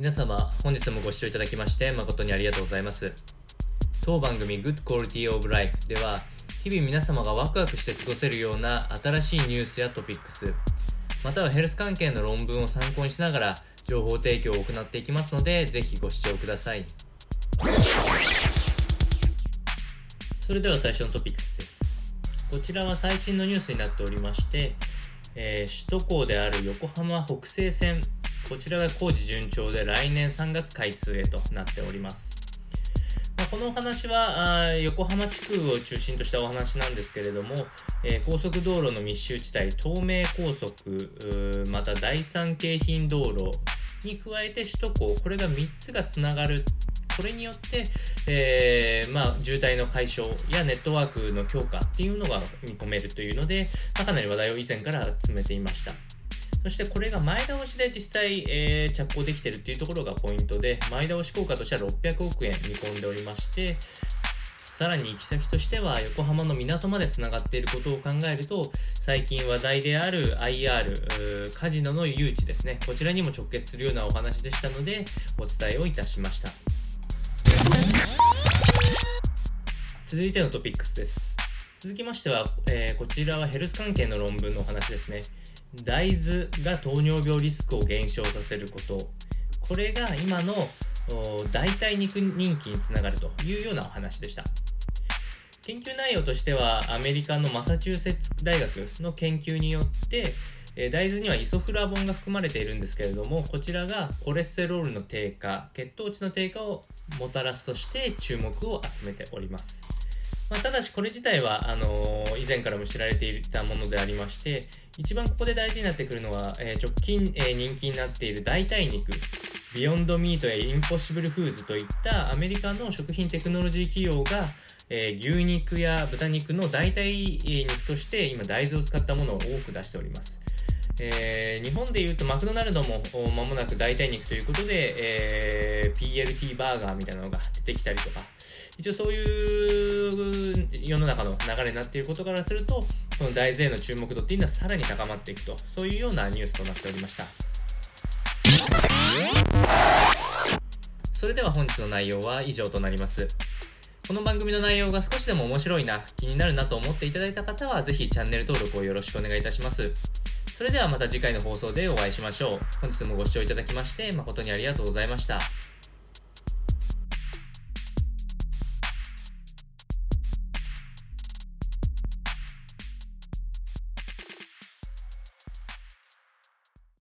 皆様本日もご視聴いただきまして誠にありがとうございます。当番組 Good Quality of Life では日々皆様がワクワクして過ごせるような新しいニュースやトピックスまたはヘルス関係の論文を参考にしながら情報提供を行っていきますのでぜひご視聴ください。それでは最初のトピックスです。こちらは最新のニュースになっておりましてえー、首都高である横浜北西線こちらが工事順調で来年3月開通へとなっております。ま、このお話は横浜地区を中心としたお話なんですけれども、えー、高速道路の密集地帯、東名高速、また第三京浜道路に加えて首都高、これが3つがつながるこれによって、えー、まあ、渋滞の解消やネットワークの強化っていうのが見込めるというので、まあ、かなり話題を以前から詰めていました。そしてこれが前倒しで実際、えー、着工できてるっていうところがポイントで、前倒し効果としては600億円見込んでおりまして、さらに行き先としては横浜の港までつながっていることを考えると、最近話題である IR、カジノの誘致ですね、こちらにも直結するようなお話でしたので、お伝えをいたしました。続いてのトピックスです。続きましては、えー、こちらはヘルス関係の論文のお話ですね。大豆が糖尿病リスクを減少させること。これが今の代替肉人気につながるというようなお話でした。研究内容としてはアメリカのマサチューセッツ大学の研究によって大豆にはイソフラボンが含まれているんですけれどもこちらがコレステロールの低下血糖値の低下をもたらすとして注目を集めております。まあ、ただしこれ自体はあのー、以前からも知られていたものでありまして一番ここで大事になってくるのは、えー、直近、えー、人気になっている代替肉ビヨンドミートやインポッシブルフーズといったアメリカの食品テクノロジー企業が、え牛肉や豚肉の代替肉として今大豆を使ったものを多く出しております。えー、日本でいうとマクドナルドも間もなく代替肉ということで、えー、PLT バーガーみたいなのが出てきたりとか、一応そういう世の中の流れになっていることからすると、この大豆への注目度っていうのはさらに高まっていくと、そういうようなニュースとなっておりました。それでは本日の内容は以上となります。この番組の内容が少しでも面白いな、気になるなと思っていただいた方は、ぜひチャンネル登録をよろしくお願いいたします。それではまた次回の放送でお会いしましょう。本日もご視聴いただきまして誠にありがとうございました。